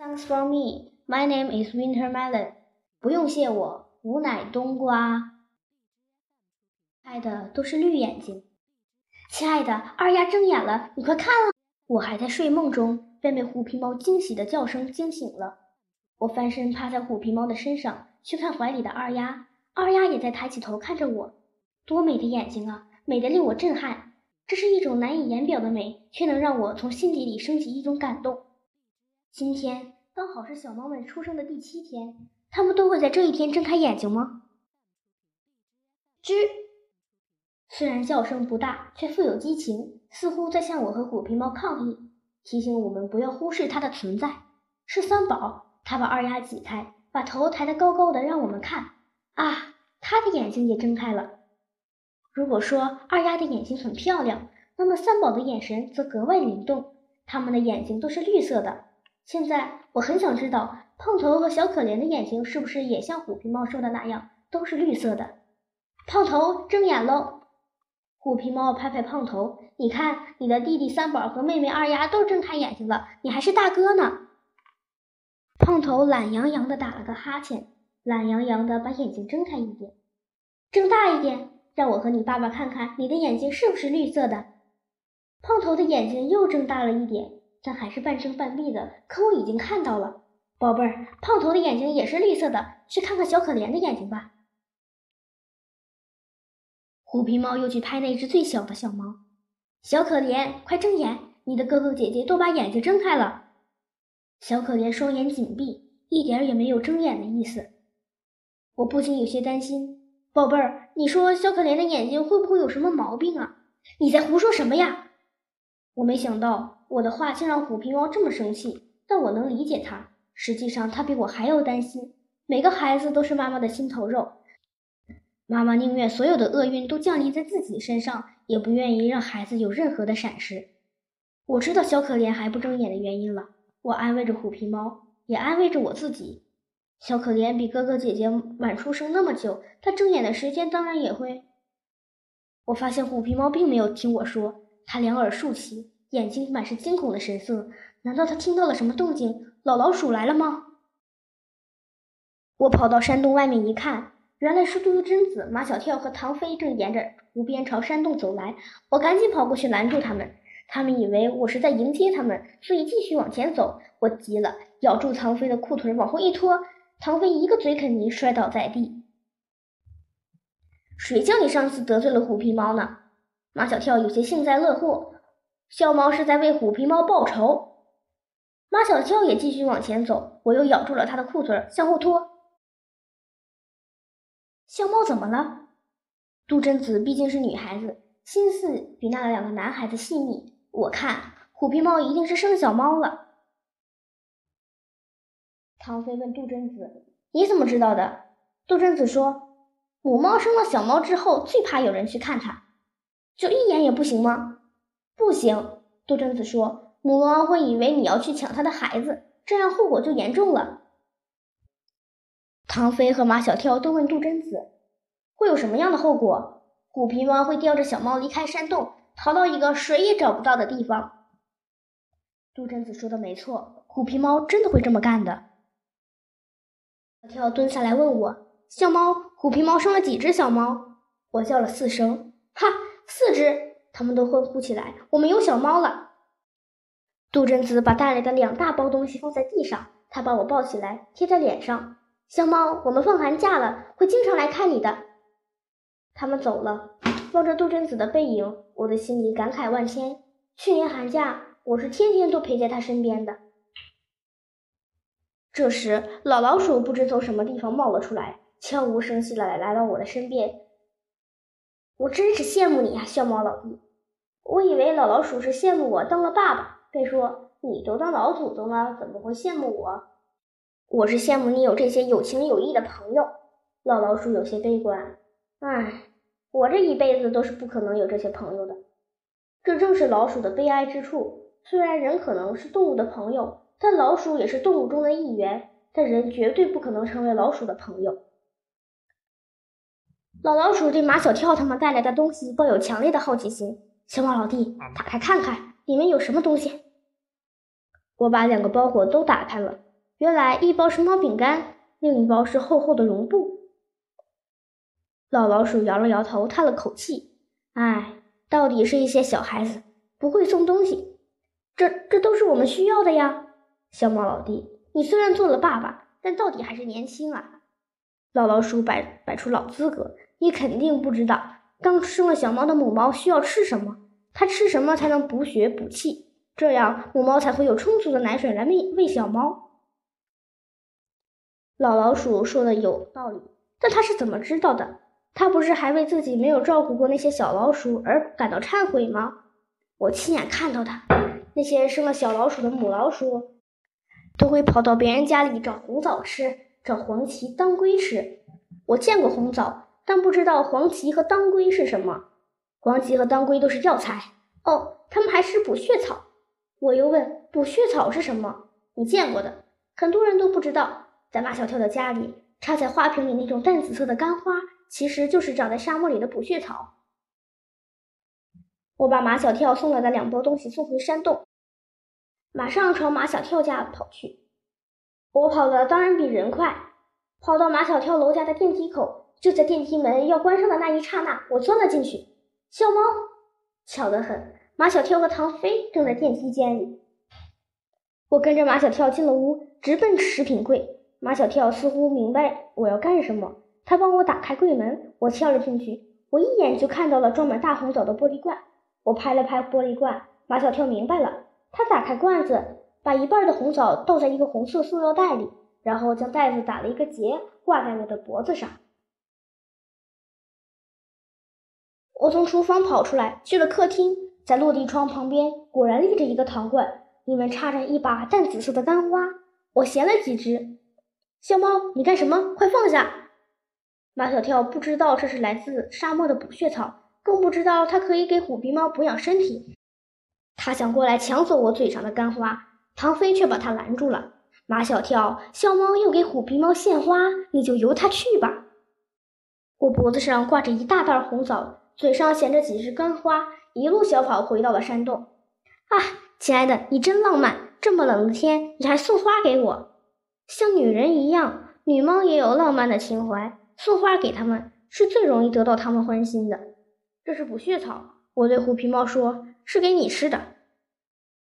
Thanks for me. My name is Winter Melon. 不用谢我，吾乃冬瓜。爱的都是绿眼睛。亲爱的，二丫睁眼了，你快看啊！我还在睡梦中，便被虎皮猫惊喜的叫声惊醒了。我翻身趴在虎皮猫的身上，去看怀里的二丫。二丫也在抬起头看着我，多美的眼睛啊，美得令我震撼。这是一种难以言表的美，却能让我从心底里升起一种感动。今天刚好是小猫们出生的第七天，它们都会在这一天睁开眼睛吗？吱，虽然叫声不大，却富有激情，似乎在向我和虎皮猫抗议，提醒我们不要忽视它的存在。是三宝，他把二丫挤开，把头抬得高高的，让我们看。啊，他的眼睛也睁开了。如果说二丫的眼睛很漂亮，那么三宝的眼神则格外灵动。他们的眼睛都是绿色的。现在我很想知道，胖头和小可怜的眼睛是不是也像虎皮猫说的那样，都是绿色的？胖头睁眼喽！虎皮猫拍拍胖头，你看，你的弟弟三宝和妹妹二丫都睁开眼睛了，你还是大哥呢。胖头懒洋洋地打了个哈欠，懒洋洋地把眼睛睁开一点，睁大一点。让我和你爸爸看看你的眼睛是不是绿色的。胖头的眼睛又睁大了一点，但还是半睁半闭的。可我已经看到了，宝贝儿，胖头的眼睛也是绿色的。去看看小可怜的眼睛吧。虎皮猫又去拍那只最小的小猫。小可怜，快睁眼！你的哥哥姐姐都把眼睛睁开了。小可怜双眼紧闭，一点也没有睁眼的意思。我不禁有些担心。宝贝儿，你说小可怜的眼睛会不会有什么毛病啊？你在胡说什么呀？我没想到我的话竟让虎皮猫这么生气，但我能理解他。实际上，他比我还要担心。每个孩子都是妈妈的心头肉，妈妈宁愿所有的厄运都降临在自己身上，也不愿意让孩子有任何的闪失。我知道小可怜还不睁眼的原因了，我安慰着虎皮猫，也安慰着我自己。小可怜比哥哥姐姐晚出生那么久，他睁眼的时间当然也会。我发现虎皮猫并没有听我说，它两耳竖起，眼睛满是惊恐的神色。难道他听到了什么动静？老老鼠来了吗？我跑到山洞外面一看，原来是杜真子、马小跳和唐飞正沿着湖边朝山洞走来。我赶紧跑过去拦住他们，他们以为我是在迎接他们，所以继续往前走。我急了，咬住唐飞的裤腿往后一拖。唐飞一个嘴啃泥，摔倒在地。谁叫你上次得罪了虎皮猫呢？马小跳有些幸灾乐祸。小猫是在为虎皮猫报仇。马小跳也继续往前走，我又咬住了他的裤腿，向后拖。小猫怎么了？杜真子毕竟是女孩子，心思比那两个男孩子细腻。我看虎皮猫一定是生小猫了。唐飞问杜真子：“你怎么知道的？”杜真子说：“母猫生了小猫之后，最怕有人去看它，就一眼也不行吗？”“不行。”杜真子说：“母猫会以为你要去抢它的孩子，这样后果就严重了。”唐飞和马小跳都问杜真子：“会有什么样的后果？”“虎皮猫会叼着小猫离开山洞，逃到一个谁也找不到的地方。”杜真子说的没错，虎皮猫真的会这么干的。小跳蹲下来问我：“小猫，虎皮猫生了几只小猫？”我叫了四声：“哈，四只！”他们都欢呼起来：“我们有小猫了！”杜真子把带来的两大包东西放在地上，他把我抱起来贴在脸上：“小猫，我们放寒假了，会经常来看你的。”他们走了，望着杜真子的背影，我的心里感慨万千。去年寒假，我是天天都陪在他身边的。这时，老老鼠不知从什么地方冒了出来，悄无声息的来来到我的身边。我真是羡慕你呀，小猫老弟！我以为老老鼠是羡慕我当了爸爸，便说你都当老祖宗了，怎么会羡慕我？我是羡慕你有这些有情有义的朋友。老老鼠有些悲观，唉，我这一辈子都是不可能有这些朋友的。这正是老鼠的悲哀之处。虽然人可能是动物的朋友。但老鼠也是动物中的一员，但人绝对不可能成为老鼠的朋友。老老鼠对马小跳他们带来的东西抱有强烈的好奇心。小猫老弟，打开看看，里面有什么东西？我把两个包裹都打开了，原来一包是猫饼干，另一包是厚厚的绒布。老老鼠摇了摇头，叹了口气：“唉，到底是一些小孩子，不会送东西。这这都是我们需要的呀。”小猫老弟，你虽然做了爸爸，但到底还是年轻啊。老老鼠摆摆出老资格：“你肯定不知道，刚生了小猫的母猫需要吃什么，它吃什么才能补血补气，这样母猫才会有充足的奶水来喂喂小猫。”老老鼠说的有道理，但它是怎么知道的？它不是还为自己没有照顾过那些小老鼠而感到忏悔吗？我亲眼看到的，那些生了小老鼠的母老鼠。都会跑到别人家里找红枣吃，找黄芪当归吃。我见过红枣，但不知道黄芪和当归是什么。黄芪和当归都是药材哦，它们还是补血草。我又问补血草是什么？你见过的，很多人都不知道。在马小跳的家里，插在花瓶里那种淡紫色的干花，其实就是长在沙漠里的补血草。我把马小跳送来的两包东西送回山洞。马上朝马小跳家跑去，我跑的当然比人快。跑到马小跳楼家的电梯口，就在电梯门要关上的那一刹那，我钻了进去。小猫，巧得很，马小跳和唐飞正在电梯间里。我跟着马小跳进了屋，直奔食品柜。马小跳似乎明白我要干什么，他帮我打开柜门，我跳了进去。我一眼就看到了装满大红枣的玻璃罐，我拍了拍玻璃罐，马小跳明白了。他打开罐子，把一半的红枣倒在一个红色塑料袋里，然后将袋子打了一个结，挂在我的脖子上。我从厨房跑出来，去了客厅，在落地窗旁边果然立着一个陶罐，里面插着一把淡紫色的干花。我衔了几只。小猫，你干什么？快放下！马小跳不知道这是来自沙漠的补血草，更不知道它可以给虎皮猫补养身体。他想过来抢走我嘴上的干花，唐飞却把他拦住了。马小跳，小猫又给虎皮猫献花，你就由他去吧。我脖子上挂着一大袋红枣，嘴上衔着几枝干花，一路小跑回到了山洞。啊，亲爱的，你真浪漫！这么冷的天，你还送花给我，像女人一样。女猫也有浪漫的情怀，送花给他们是最容易得到他们欢心的。这是补血草，我对虎皮猫说。是给你吃的，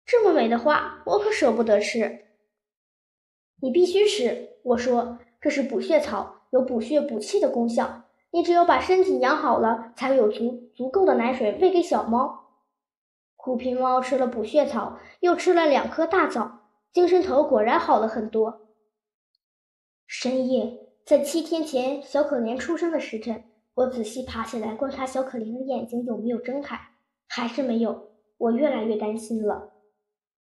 这么美的花，我可舍不得吃。你必须吃，我说这是补血草，有补血补气的功效。你只有把身体养好了，才会有足足够的奶水喂给小猫。虎皮猫吃了补血草，又吃了两颗大枣，精神头果然好了很多。深夜，在七天前小可怜出生的时辰，我仔细爬起来观察小可怜的眼睛有没有睁开，还是没有。我越来越担心了。